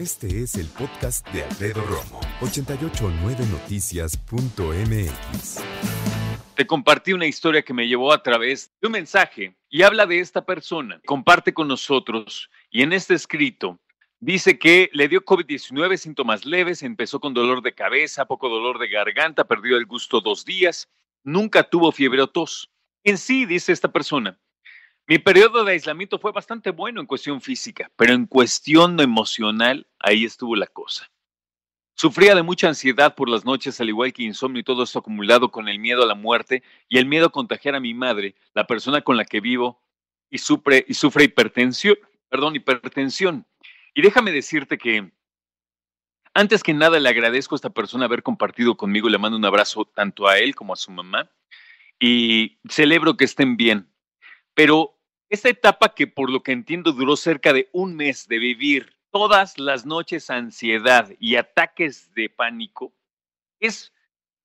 Este es el podcast de Alfredo Romo. 889noticias.mx Te compartí una historia que me llevó a través de un mensaje y habla de esta persona. Comparte con nosotros y en este escrito dice que le dio COVID-19, síntomas leves, empezó con dolor de cabeza, poco dolor de garganta, perdió el gusto dos días, nunca tuvo fiebre o tos. En sí, dice esta persona, mi periodo de aislamiento fue bastante bueno en cuestión física, pero en cuestión emocional, ahí estuvo la cosa. Sufría de mucha ansiedad por las noches, al igual que insomnio y todo esto acumulado con el miedo a la muerte y el miedo a contagiar a mi madre, la persona con la que vivo y sufre, y sufre hipertensión, perdón, hipertensión. Y déjame decirte que antes que nada le agradezco a esta persona haber compartido conmigo, le mando un abrazo tanto a él como a su mamá y celebro que estén bien. Pero esta etapa que por lo que entiendo duró cerca de un mes de vivir todas las noches ansiedad y ataques de pánico, es,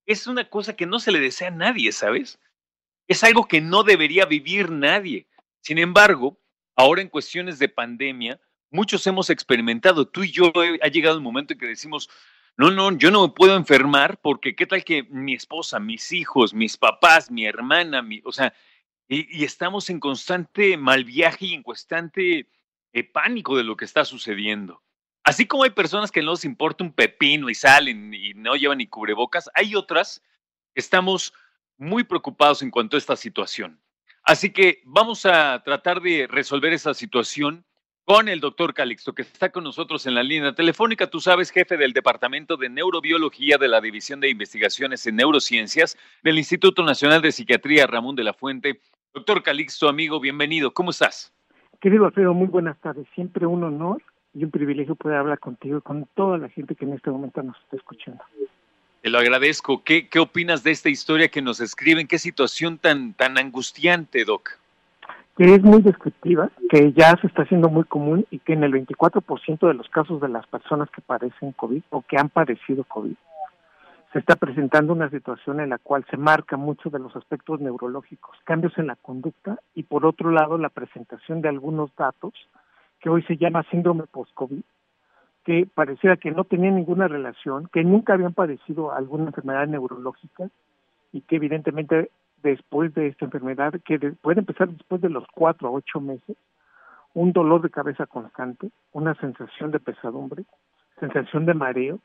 es una cosa que no se le desea a nadie, ¿sabes? Es algo que no debería vivir nadie. Sin embargo, ahora en cuestiones de pandemia, muchos hemos experimentado, tú y yo ha llegado un momento en que decimos, no, no, yo no me puedo enfermar porque qué tal que mi esposa, mis hijos, mis papás, mi hermana, mi, o sea, y, estamos en constante mal viaje y en constante eh, pánico de lo que está sucediendo. Así como hay personas que no les importa un pepino y salen y no llevan ni cubrebocas, hay otras que estamos muy preocupados en cuanto a esta situación. Así que vamos a tratar de resolver esa situación con el doctor Calixto, que está con nosotros en la línea telefónica. Tú sabes, jefe del Departamento de Neurobiología de la División de Investigaciones en Neurociencias del Instituto Nacional de Psiquiatría Ramón de la Fuente. Doctor Calixto, amigo, bienvenido. ¿Cómo estás? Querido Alfredo, muy buenas tardes. Siempre un honor y un privilegio poder hablar contigo y con toda la gente que en este momento nos está escuchando. Te lo agradezco. ¿Qué, qué opinas de esta historia que nos escriben? ¿Qué situación tan, tan angustiante, Doc? Que es muy descriptiva, que ya se está haciendo muy común y que en el 24% de los casos de las personas que padecen COVID o que han padecido COVID, se está presentando una situación en la cual se marca mucho de los aspectos neurológicos, cambios en la conducta y por otro lado la presentación de algunos datos que hoy se llama síndrome post-COVID, que pareciera que no tenían ninguna relación, que nunca habían padecido alguna enfermedad neurológica y que evidentemente después de esta enfermedad, que de, puede empezar después de los cuatro a ocho meses, un dolor de cabeza constante, una sensación de pesadumbre, sensación de mareo,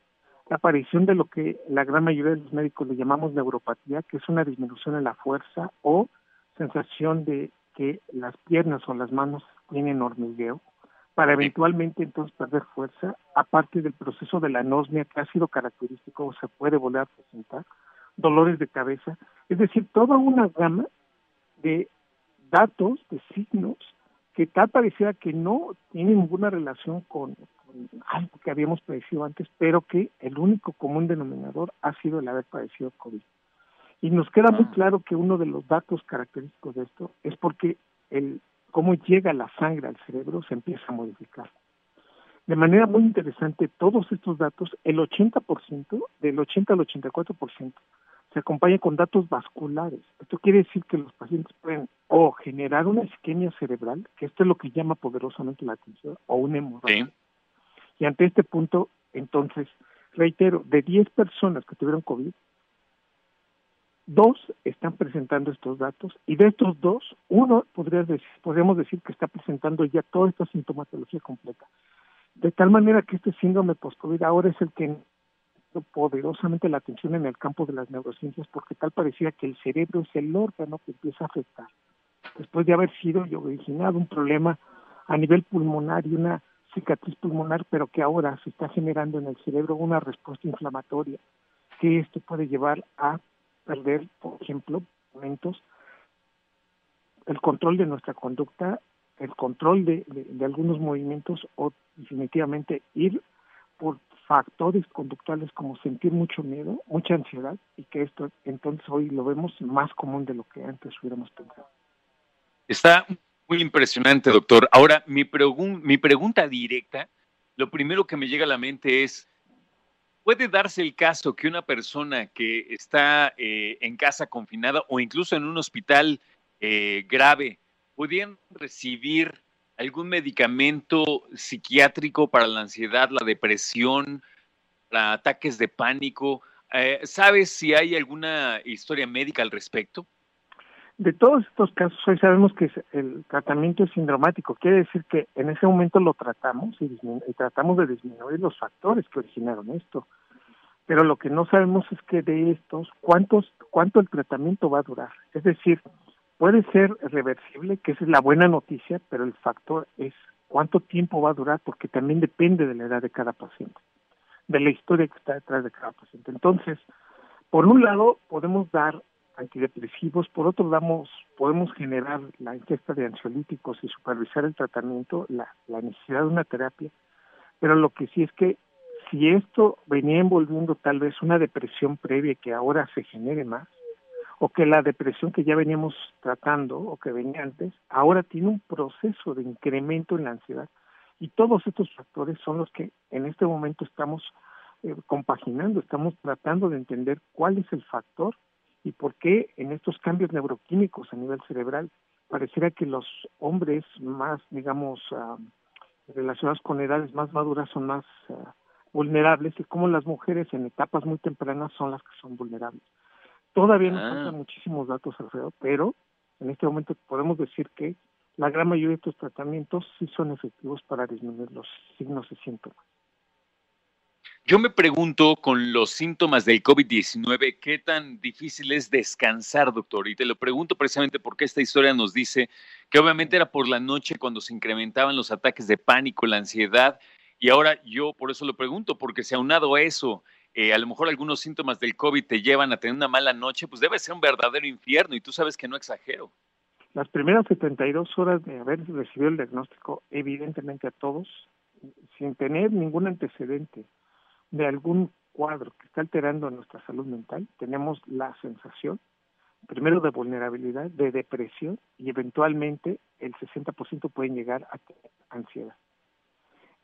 la aparición de lo que la gran mayoría de los médicos le llamamos neuropatía, que es una disminución en la fuerza o sensación de que las piernas o las manos tienen hormigueo, para eventualmente entonces perder fuerza, aparte del proceso de la anosmia que ha sido característico o se puede volver a presentar, dolores de cabeza, es decir, toda una gama de datos, de signos, que tal parecía que no tienen ninguna relación con, algo que habíamos padecido antes, pero que el único común denominador ha sido el haber padecido COVID. Y nos queda muy claro que uno de los datos característicos de esto es porque el cómo llega la sangre al cerebro se empieza a modificar. De manera muy interesante, todos estos datos, el 80%, del 80 al 84%, se acompaña con datos vasculares. Esto quiere decir que los pacientes pueden o generar una isquemia cerebral, que esto es lo que llama poderosamente la atención, o una hemorragia. Sí. Y ante este punto, entonces, reitero, de 10 personas que tuvieron COVID, dos están presentando estos datos y de estos dos, uno podría decir, podríamos decir que está presentando ya toda esta sintomatología completa. De tal manera que este síndrome post-COVID ahora es el que poderosamente la atención en el campo de las neurociencias porque tal parecía que el cerebro es el órgano que empieza a afectar. Después de haber sido originado un problema a nivel pulmonar y una cicatriz pulmonar, pero que ahora se está generando en el cerebro una respuesta inflamatoria, que esto puede llevar a perder, por ejemplo, momentos, el control de nuestra conducta, el control de, de, algunos movimientos o definitivamente ir por factores conductuales como sentir mucho miedo, mucha ansiedad y que esto entonces hoy lo vemos más común de lo que antes hubiéramos pensado. Está muy impresionante, doctor. Ahora, mi, pregunta directa, lo primero que me llega a la mente es, ¿puede darse el caso que una persona que está eh, en casa confinada o incluso en un hospital eh, grave pudieran recibir algún medicamento psiquiátrico para la ansiedad, la depresión, para ataques de pánico. Eh, ¿Sabes si hay alguna historia médica al respecto? De todos estos casos, hoy sabemos que el tratamiento es sindromático. Quiere decir que en ese momento lo tratamos y, y tratamos de disminuir los factores que originaron esto. Pero lo que no sabemos es que de estos, ¿cuántos, cuánto el tratamiento va a durar? Es decir, puede ser reversible, que esa es la buena noticia, pero el factor es cuánto tiempo va a durar, porque también depende de la edad de cada paciente, de la historia que está detrás de cada paciente. Entonces, por un lado, podemos dar antidepresivos, por otro lado, podemos generar la ingesta de ansiolíticos y supervisar el tratamiento, la necesidad de una terapia, pero lo que sí es que si esto venía envolviendo tal vez una depresión previa que ahora se genere más, o que la depresión que ya veníamos tratando o que venía antes, ahora tiene un proceso de incremento en la ansiedad. Y todos estos factores son los que en este momento estamos eh, compaginando, estamos tratando de entender cuál es el factor y por qué en estos cambios neuroquímicos a nivel cerebral pareciera que los hombres más, digamos, uh, relacionados con edades más maduras son más ah, vulnerables y como las mujeres en etapas muy tempranas son las que son vulnerables. Todavía nos faltan ah. muchísimos datos, Alfredo, pero en este momento podemos decir que la gran mayoría de estos tratamientos sí son efectivos para disminuir los signos y síntomas. Yo me pregunto con los síntomas del COVID-19, ¿qué tan difícil es descansar, doctor? Y te lo pregunto precisamente porque esta historia nos dice que obviamente era por la noche cuando se incrementaban los ataques de pánico, la ansiedad, y ahora yo por eso lo pregunto, porque se ha aunado a eso eh, a lo mejor algunos síntomas del COVID te llevan a tener una mala noche, pues debe ser un verdadero infierno y tú sabes que no exagero. Las primeras 72 horas de haber recibido el diagnóstico, evidentemente a todos, sin tener ningún antecedente de algún cuadro que está alterando nuestra salud mental, tenemos la sensación, primero de vulnerabilidad, de depresión y eventualmente el 60% pueden llegar a ansiedad.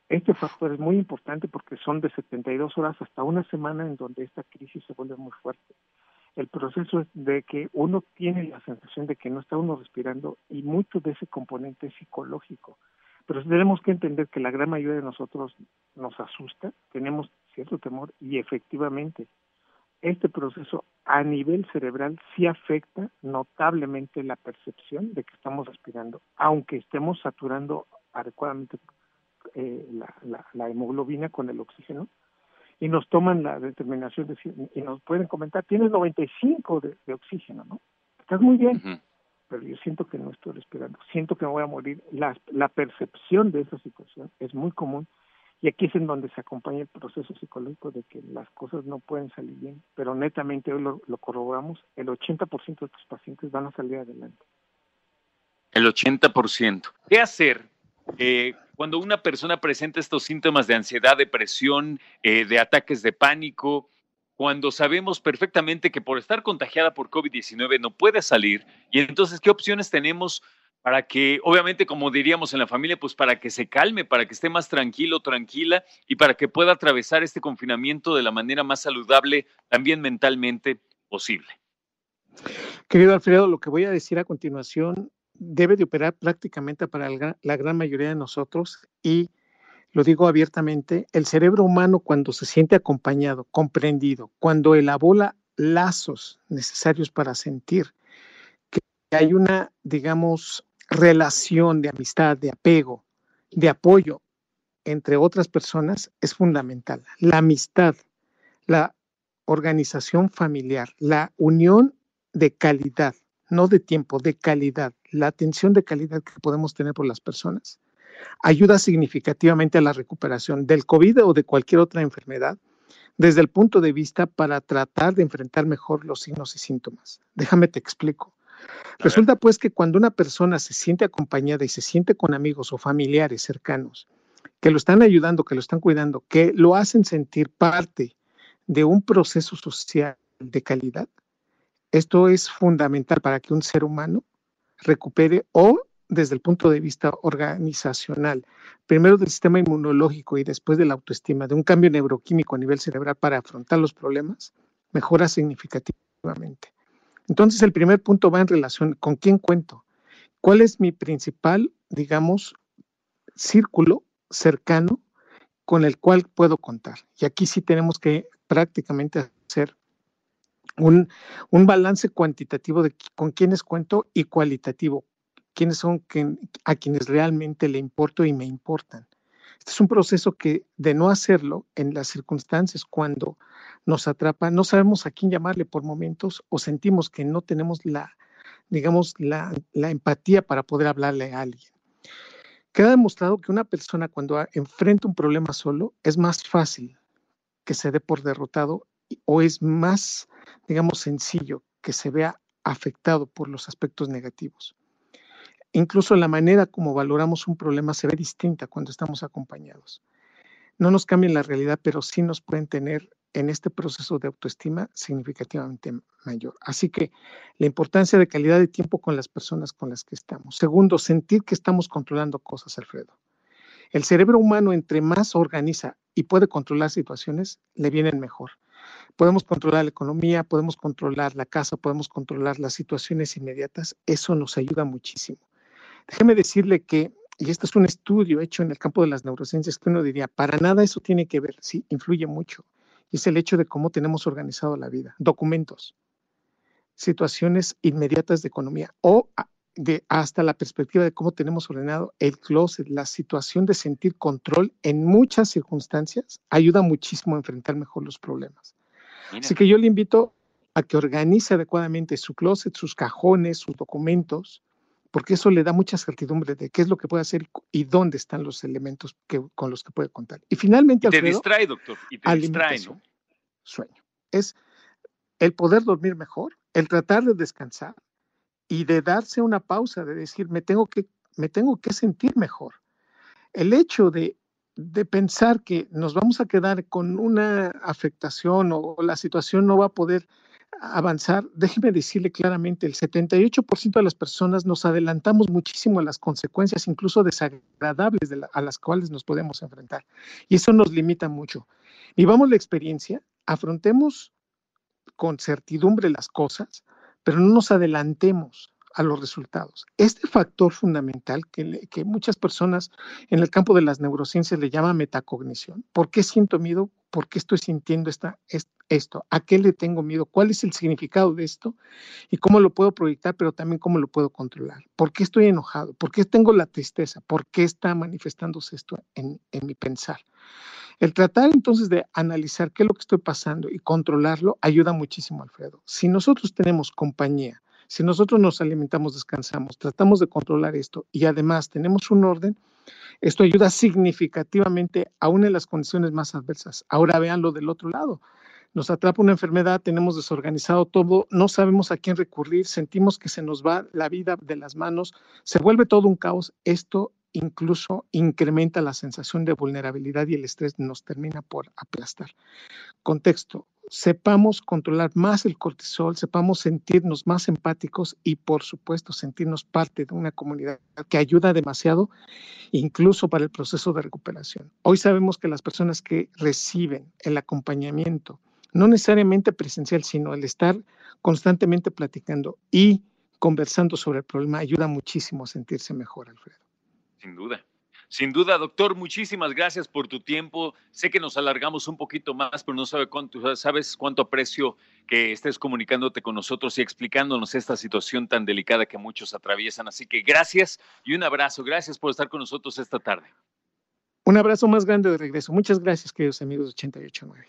Este factor es muy importante porque son de 72 horas hasta una semana en donde esta crisis se vuelve muy fuerte. El proceso es de que uno tiene la sensación de que no está uno respirando y mucho de ese componente es psicológico. Pero tenemos que entender que la gran mayoría de nosotros nos asusta, tenemos cierto temor y efectivamente este proceso a nivel cerebral sí afecta notablemente la percepción de que estamos respirando, aunque estemos saturando adecuadamente eh, la, la, hemoglobina con el oxígeno y nos toman la determinación de, y nos pueden comentar, tienes 95 de, de oxígeno, ¿no? Estás muy bien, pero yo siento que no estoy respirando, siento que me voy a morir. La, la percepción de esa situación es muy común y aquí es en donde se acompaña el proceso psicológico de que las cosas no pueden salir bien, pero netamente hoy lo, lo corroboramos, el 80% de estos pacientes van a salir adelante. El 80%. ¿Qué hacer eh, cuando una persona presenta estos síntomas de ansiedad, depresión, eh, de ataques de pánico, cuando sabemos perfectamente que por estar contagiada por COVID-19 no puede salir, y entonces, ¿qué opciones tenemos para que, obviamente, como diríamos en la familia, pues para que se calme, para que esté más tranquilo, tranquila, y para que pueda atravesar este confinamiento de la manera más saludable, también mentalmente posible? Querido Alfredo, lo que voy a decir a continuación debe de operar prácticamente para la gran mayoría de nosotros y lo digo abiertamente, el cerebro humano cuando se siente acompañado, comprendido, cuando elabora lazos necesarios para sentir que hay una, digamos, relación de amistad, de apego, de apoyo entre otras personas, es fundamental. La amistad, la organización familiar, la unión de calidad no de tiempo, de calidad, la atención de calidad que podemos tener por las personas, ayuda significativamente a la recuperación del COVID o de cualquier otra enfermedad desde el punto de vista para tratar de enfrentar mejor los signos y síntomas. Déjame te explico. Resulta pues que cuando una persona se siente acompañada y se siente con amigos o familiares cercanos que lo están ayudando, que lo están cuidando, que lo hacen sentir parte de un proceso social de calidad, esto es fundamental para que un ser humano recupere o desde el punto de vista organizacional, primero del sistema inmunológico y después de la autoestima, de un cambio neuroquímico a nivel cerebral para afrontar los problemas, mejora significativamente. Entonces, el primer punto va en relación con quién cuento, cuál es mi principal, digamos, círculo cercano con el cual puedo contar. Y aquí sí tenemos que prácticamente hacer un, un balance cuantitativo de con quiénes cuento y cualitativo, quiénes son a quienes realmente le importo y me importan. Este es un proceso que de no hacerlo en las circunstancias cuando nos atrapa, no sabemos a quién llamarle por momentos o sentimos que no tenemos la, digamos, la, la empatía para poder hablarle a alguien. Queda demostrado que una persona cuando enfrenta un problema solo es más fácil que se dé por derrotado o es más, digamos, sencillo que se vea afectado por los aspectos negativos. Incluso la manera como valoramos un problema se ve distinta cuando estamos acompañados. No nos cambian la realidad, pero sí nos pueden tener en este proceso de autoestima significativamente mayor. Así que la importancia de calidad de tiempo con las personas con las que estamos. Segundo, sentir que estamos controlando cosas, Alfredo. El cerebro humano, entre más organiza y puede controlar situaciones, le vienen mejor. Podemos controlar la economía, podemos controlar la casa, podemos controlar las situaciones inmediatas. Eso nos ayuda muchísimo. Déjeme decirle que, y este es un estudio hecho en el campo de las neurociencias, que uno diría, para nada eso tiene que ver, sí, influye mucho. Y es el hecho de cómo tenemos organizado la vida, documentos, situaciones inmediatas de economía o de hasta la perspectiva de cómo tenemos ordenado el closet, la situación de sentir control en muchas circunstancias ayuda muchísimo a enfrentar mejor los problemas. Así que yo le invito a que organice adecuadamente su closet, sus cajones, sus documentos, porque eso le da mucha certidumbre de qué es lo que puede hacer y dónde están los elementos que, con los que puede contar. Y finalmente, y te distrae, doctor, y te distrae, ¿no? Sueño. Es el poder dormir mejor, el tratar de descansar y de darse una pausa, de decir, me tengo que, me tengo que sentir mejor. El hecho de, de pensar que nos vamos a quedar con una afectación o la situación no va a poder avanzar, déjeme decirle claramente, el 78% de las personas nos adelantamos muchísimo a las consecuencias, incluso desagradables a las cuales nos podemos enfrentar. Y eso nos limita mucho. Vivamos la experiencia, afrontemos con certidumbre las cosas, pero no nos adelantemos a los resultados. Este factor fundamental que, que, muchas personas en el campo de las neurociencias le llaman metacognición. ¿Por qué siento miedo? ¿Por qué estoy sintiendo esta, esto? ¿A qué le tengo miedo? ¿Cuál es el significado de esto? ¿Y cómo lo puedo proyectar, pero también cómo lo puedo controlar? ¿Por qué estoy enojado? ¿Por qué tengo la tristeza? ¿Por qué está manifestándose esto en, en mi pensar? El tratar entonces de analizar qué es lo que estoy pasando y controlarlo ayuda muchísimo, Alfredo. Si nosotros tenemos compañía, si nosotros nos alimentamos, descansamos, tratamos de controlar esto y además tenemos un orden, esto ayuda significativamente aún en las condiciones más adversas. Ahora veanlo del otro lado. Nos atrapa una enfermedad, tenemos desorganizado todo, no sabemos a quién recurrir, sentimos que se nos va la vida de las manos, se vuelve todo un caos. Esto incluso incrementa la sensación de vulnerabilidad y el estrés nos termina por aplastar. Contexto, sepamos controlar más el cortisol, sepamos sentirnos más empáticos y por supuesto sentirnos parte de una comunidad que ayuda demasiado incluso para el proceso de recuperación. Hoy sabemos que las personas que reciben el acompañamiento, no necesariamente presencial, sino el estar constantemente platicando y conversando sobre el problema ayuda muchísimo a sentirse mejor, Alfredo. Sin duda. Sin duda, doctor, muchísimas gracias por tu tiempo. Sé que nos alargamos un poquito más, pero no sabe cuánto, sabes cuánto aprecio que estés comunicándote con nosotros y explicándonos esta situación tan delicada que muchos atraviesan. Así que gracias y un abrazo. Gracias por estar con nosotros esta tarde. Un abrazo más grande de regreso. Muchas gracias, queridos amigos de 889.